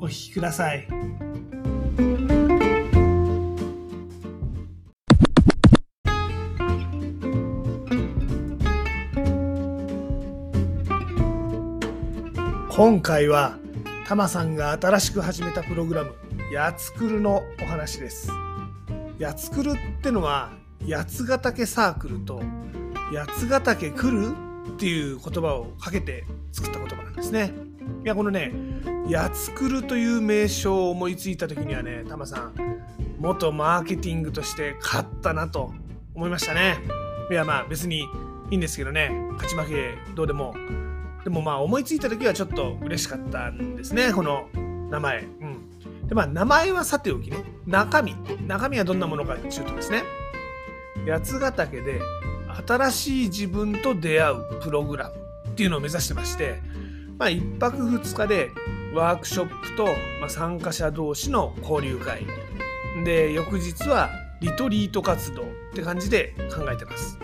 お聞きください。今回はタマさんが新しく始めたプログラム「やつくる」のお話です。やつくるってのは八ヶ岳サークルと八ヶ岳来るっていう言葉をかけて作った言葉なんですね。いやこのねやつくるという名称を思いついた時にはねタマさん元マーケティングとして勝ったなと思いましたね。いやまあ別にいいんですけどね勝ち負けどうでも。でもまあ思いついた時はちょっと嬉しかったんですねこの名前。うん。でまあ名前はさておきね中身。中身はどんなものかっていうとですね八ヶ岳で新しい自分と出会うプログラムっていうのを目指してましてまあ1泊2日でワークショップと、まあ、参加者同士の交流会。で翌日はリトリート活動って感じで考えてます。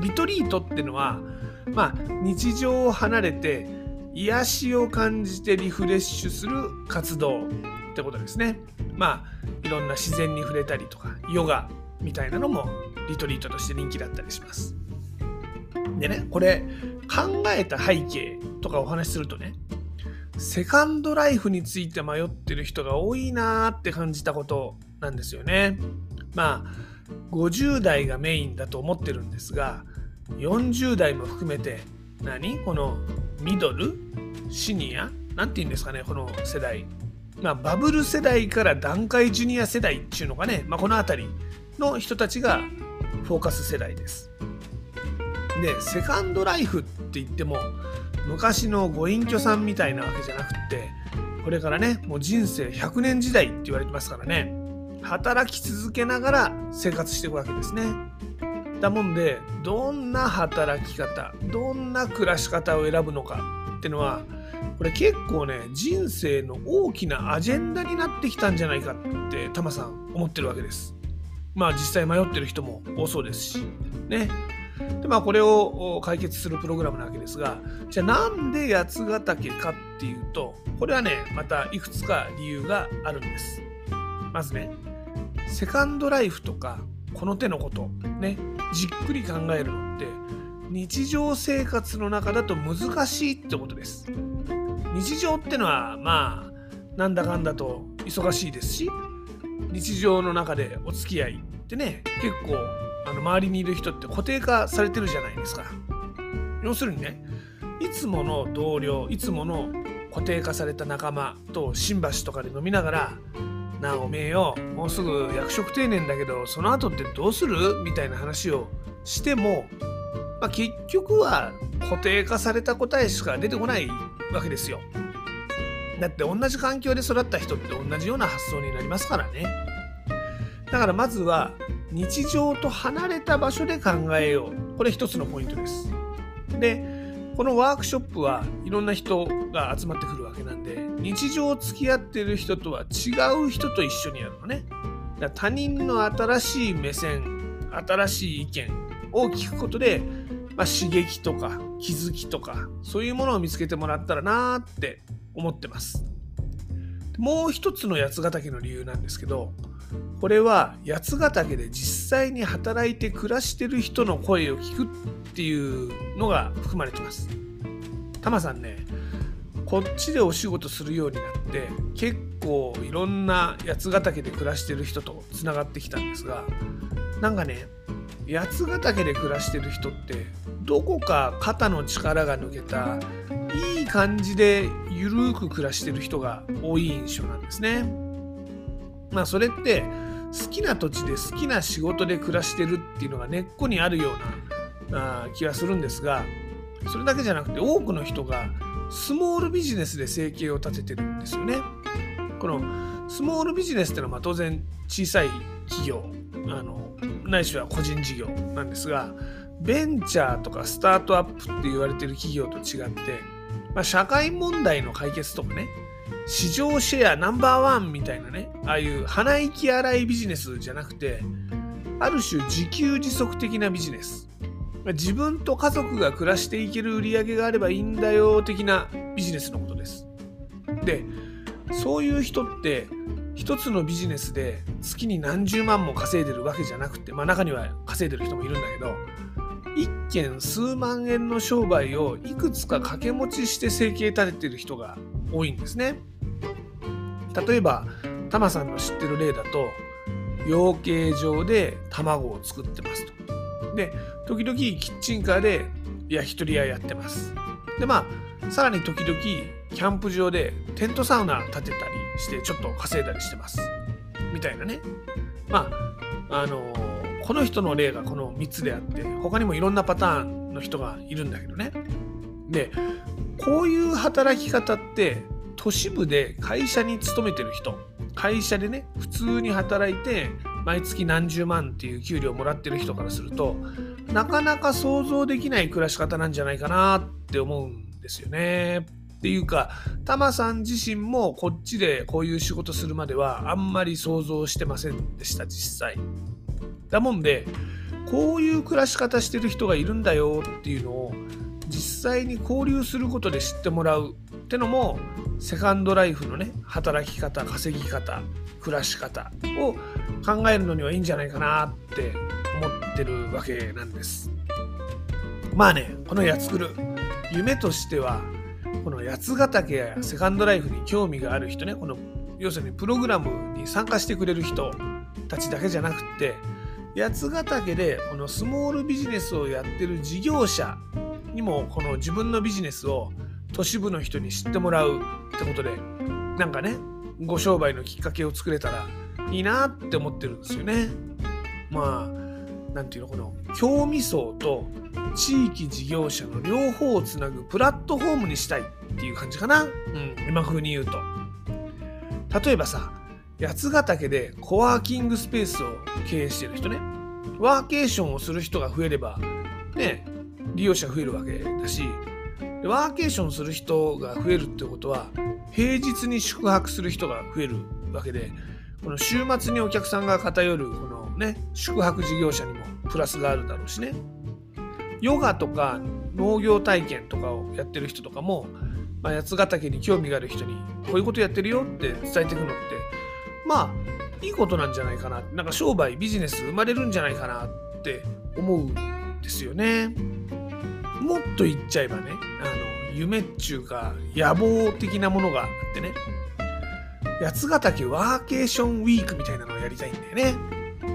リトリートってのはまあ日常を離れて癒しを感じてリフレッシュする活動ってことですね。まあいろんな自然に触れたりとかヨガみたいなのもリトリートとして人気だったりします。でねこれ考えた背景とかお話しするとねセカンドライフについて迷ってる人が多いなーって感じたことなんですよね。まあ50代がメインだと思ってるんですが40代も含めて何？このミドルシニア何て言うんですかねこの世代。まあバブル世代から段階ジュニア世代っていうのがね、まあ、この辺りの人たちがフォーカス世代です。でセカンドライフって言っても昔のご隠居さんみたいなわけじゃなくってこれからねもう人生100年時代って言われてますからね。働き続けながら生活していくわけですね。だもんでどんな働き方どんな暮らし方を選ぶのかってのはこれ結構ね人生の大きなアジェンダになってきたんじゃないかってタマさん思ってるわけです。まあ実際迷ってる人も多そうですしね。でまあこれを解決するプログラムなわけですがじゃあなんで八ヶ岳かっていうとこれはねまたいくつか理由があるんです。まずねセカンドライフとかこの手のことねじっくり考えるのって日常生活の中だと難しいってことです。日常ってのはまあなんだかんだと忙しいですし日常の中でお付き合いってね結構あの周りにいる人って固定化されてるじゃないですか要するにねいつもの同僚いつもの固定化された仲間と新橋とかで飲みながら「なあおめえよもうすぐ役職定年だけどその後ってどうする?」みたいな話をしても、まあ、結局は固定化された答えしか出てこないわけですよ。だって同じ環境で育った人って同じような発想になりますからね。だからまずは日常と離れた場所で考えよう。これ一つのポイントです。でこのワークショップはいろんな人が集まってくるわけなんで日常付き合ってる人とは違う人と一緒にやるのね。だ他人の新しい目線新しい意見を聞くことで、まあ、刺激とか気づきとかそういうものを見つけてもらったらなーって思ってます。もう一つの八ヶ岳の理由なんですけどこれは八ヶ岳で実際に働いて暮らしてる人の声を聞くっていうのが含まれてます。タマさんねこっちでお仕事するようになって結構いろんな八ヶ岳で暮らしてる人とつながってきたんですがなんかね八ヶ岳で暮らしてる人ってどこか肩の力が抜けたいい感じでゆるーく暮らしてる人が多い印象なんですね。まあそれって好きな土地で好きな仕事で暮らしてるっていうのが根っこにあるようなあ気がするんですがそれだけじゃなくて多くの人がスモールビジネスで生計を立ててるんですよね。このスモールビジネスっていうのはま当然小さい企業あのないしは個人事業なんですがベンチャーとかスタートアップって言われてる企業と違って、まあ、社会問題の解決とかね市場シェアナンバーワンみたいなねああいう鼻息荒いビジネスじゃなくてある種自給自足的なビジネス。自分と家族が暮らしていける売り上げがあればいいんだよ的なビジネスのことです。でそういう人って一つのビジネスで月に何十万も稼いでるわけじゃなくてまあ中には稼いでる人もいるんだけど一件数万円の商売をいくつか掛け持ちして生計立ててる人が多いんですね。例えばタマさんの知ってる例だと養鶏場で卵を作ってますと。で時々キッチンカーで焼き鳥屋やってます。でまあさらに時々キャンプ場でテントサウナ建てたりしてちょっと稼いだりしてます。みたいなね。まああのー、この人の例がこの3つであって他にもいろんなパターンの人がいるんだけどね。でこういう働き方って都市部で会社に勤めてる人会社でね普通に働いて毎月何十万っていう給料もらってる人からするとなかなか想像できない暮らし方なんじゃないかなって思うんですよね。っていうかタマさん自身もこっちでこういう仕事するまではあんまり想像してませんでした実際。だもんでこういう暮らし方してる人がいるんだよっていうのを実際に交流することで知ってもらうってのもセカンドライフのね働き方稼ぎ方暮らし方を考えるのにはいいんじゃないかなって思ってるわけなんです。まあねこのやつくる夢としてはこの八ヶ岳やセカンドライフに興味がある人ねこの要するにプログラムに参加してくれる人たちだけじゃなくって八ヶ岳でこのスモールビジネスをやってる事業者にもこの自分のビジネスを都市部の人に知ってもらうってことでなんかねご商売のきっかけを作れたらいいなって思ってるんですよね。まあ何ていうのこの興味層と地域事業者の両方をつなぐプラットフォームにしたいっていう感じかな、うん、今風に言うと。例えばさ八ヶ岳でコワーキングスペースを経営してる人ねワーケーションをする人が増えればね利用者増えるわけだしワーケーションする人が増えるってことは平日に宿泊する人が増えるわけでこの週末にお客さんが偏るこのね宿泊事業者にもプラスがあるだろうしねヨガとか農業体験とかをやってる人とかも、まあ、八ヶ岳に興味がある人にこういうことやってるよって伝えていくのってまあいいことなんじゃないかななんか商売ビジネス生まれるんじゃないかなって思うんですよね。もっと言っちゃえばねあの夢っちゅうか野望的なものがあってね八ヶ岳ワーケーションウィークみたいなのをやりたいんだよね。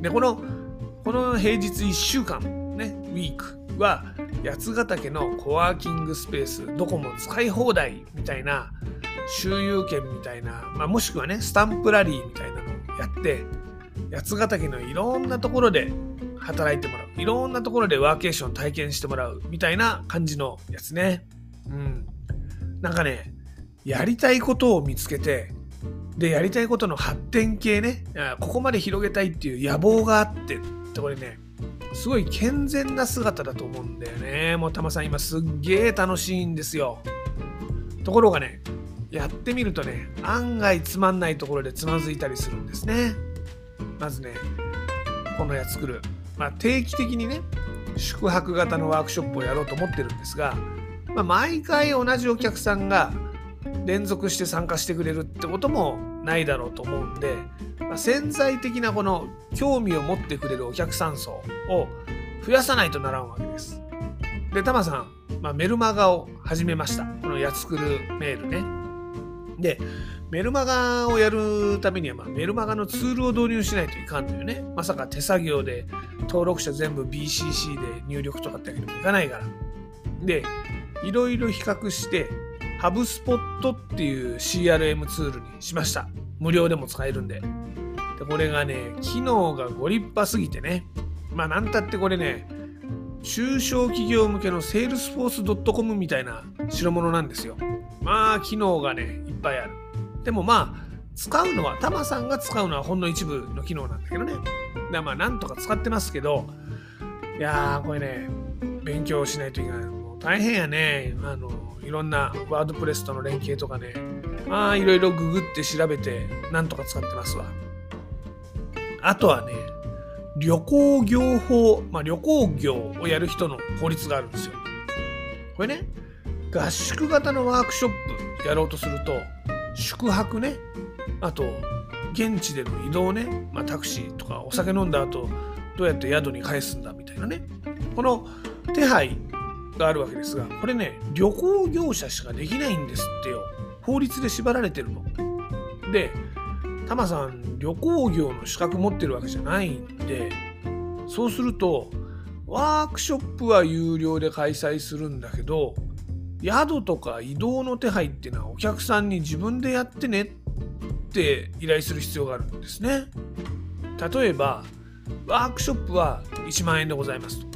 でこのこの平日1週間ねウィークは八ヶ岳のコワーキングスペースどこも使い放題みたいな周遊券みたいな、まあ、もしくはねスタンプラリーみたいなのをやって八ヶ岳のいろんなところで働いてもらういろんなところでワーケーション体験してもらうみたいな感じのやつね。うん。なんかねやりたいことを見つけてでやりたいことの発展系ねここまで広げたいっていう野望があってってこれねすごい健全な姿だと思うんだよね。もうたまさん今すっげえ楽しいんですよ。ところがねやってみるとね案外つまんないところでつまずいたりするんですね。まずねこのやつ作る。まあ、定期的にね宿泊型のワークショップをやろうと思ってるんですが、まあ、毎回同じお客さんが連続して参加してくれるってこともないだろうと思うんで、まあ、潜在的なこの興味を持ってくれるお客さん層を増やさないとならんわけです。で、タマさん、まあ、メルマガを始めました。このやつくるメールね。で、メルマガをやるためには、まあ、メルマガのツールを導入しないといかんのよね。まさか手作業で登録者全部 BCC で入力とかってわけにもいかないから。で、いろいろ比較して、ハブスポットっていう CRM ツールにしました。無料でも使えるんで。で、これがね、機能がご立派すぎてね。まあ、なんたってこれね、中小企業向けの salesforce.com みたいな代物なんですよ。まあ、機能がね、いっぱいある。でもまあ使うのは、タマさんが使うのはほんの一部の機能なんだけどね。だまあ、なんとか使ってますけど、いやー、これね、勉強しないといけない。もう大変やね。あの、いろんなワードプレスとの連携とかね、まあ、いろいろググって調べて、なんとか使ってますわ。あとはね、旅行業法、まあ、旅行業をやる人の法律があるんですよ。これね、合宿型のワークショップやろうとすると、宿泊ね、あと、現地での移動ね、まあ、タクシーとかお酒飲んだ後、どうやって宿に返すんだみたいなね、この手配があるわけですが、これね、旅行業者しかできないんですってよ。法律で縛られてるの。で、タマさん、旅行業の資格持ってるわけじゃないんで、そうすると、ワークショップは有料で開催するんだけど、宿とか移動の手配っていうのはお客さんに自分でやってねって依頼する必要があるんですね。例えば、ワークショップは1万円でございますと。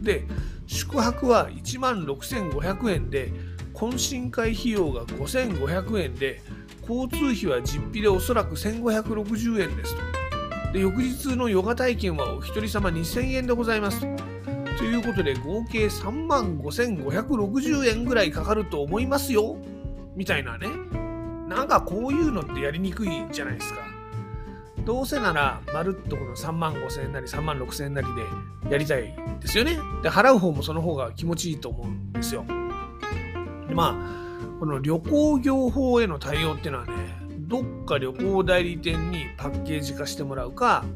で、宿泊は1万6500円で、懇親会費用が5500円で、交通費は実費でおそらく1560円ですと。で、翌日のヨガ体験はお一人様2000円でございますと。ということで合計3万5560円ぐらいかかると思いますよみたいなね。なんかこういうのってやりにくいじゃないですか。どうせならまるっとこの3万5000円なり3万6000円なりでやりたいですよね。で、払う方もその方が気持ちいいと思うんですよ。でまあ、この旅行業法への対応っていうのはね、どっか旅行代理店にパッケージ化してもらうか、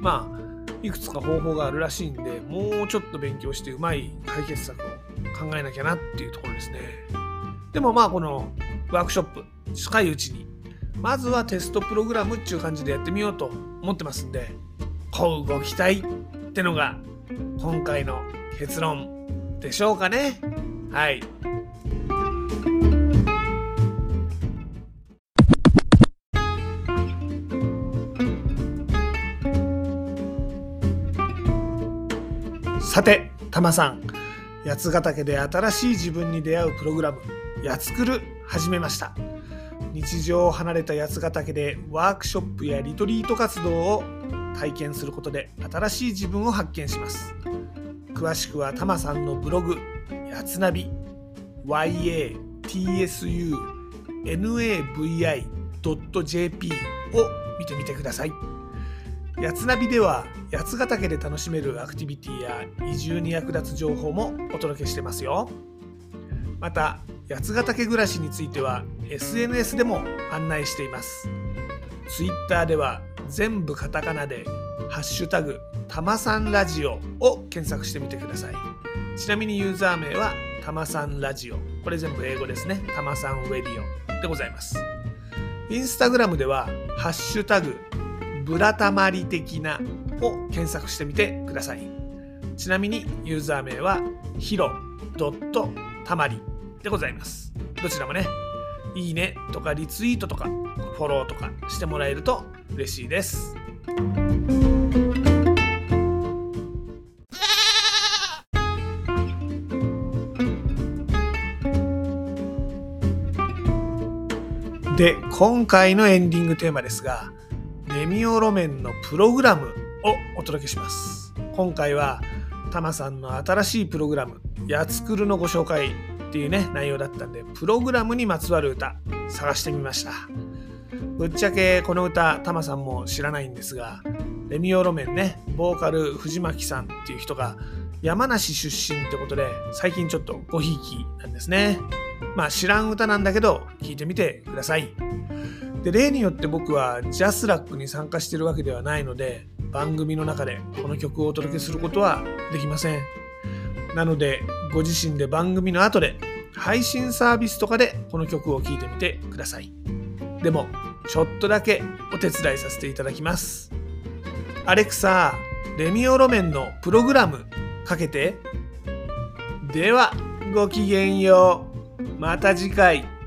まあ、いくつか方法があるらしいんで、もうちょっと勉強してうまい解決策を考えなきゃなっていうところですね。でもまあこのワークショップ、近いうちに、まずはテストプログラムっていう感じでやってみようと思ってますんで、こうご期待ってのが今回の結論でしょうかね。はい。さて、たまさん、八ヶ岳で新しい自分に出会うプログラム、やつくる始めました。日常を離れた八ヶ岳でワークショップやリトリート活動を体験することで新しい自分を発見します。詳しくはたまさんのブログ、やつナビ、yatsunavi.jp を見てみてください。やつナビでは八ヶ岳で楽しめるアクティビティや移住に役立つ情報もお届けしてますよ。また八ヶ岳暮らしについては SNS でも案内しています。Twitter では全部カタカナで「ハッシュタグたまさんラジオ」を検索してみてください。ちなみにユーザー名はたまさんラジオ。これ全部英語ですね。たまさんウェディオでございます。インスタグラムでは「ハッシュタグブラタマリ的なを検索してみてください。ちなみにユーザー名はヒロドットたまりでございます。どちらもね、いいねとかリツイートとかフォローとかしてもらえると嬉しいです。で、今回のエンディングテーマですが、レミオロメンのプログラムをお届けします。今回はタマさんの新しいプログラム、やつくるのご紹介っていうね、内容だったんで、プログラムにまつわる歌、探してみました。ぶっちゃけこの歌、タマさんも知らないんですが、レミオロメンね、ボーカル藤巻さんっていう人が山梨出身ってことで、最近ちょっとごひいきなんですね。まあ知らん歌なんだけど、聴いてみてください。で例によって僕はジャスラックに参加してるわけではないので番組の中でこの曲をお届けすることはできません。なのでご自身で番組の後で配信サービスとかでこの曲を聴いてみてください。でもちょっとだけお手伝いさせていただきます。アレクサレミオロメンのプログラムかけて。ではごきげんよう。また次回。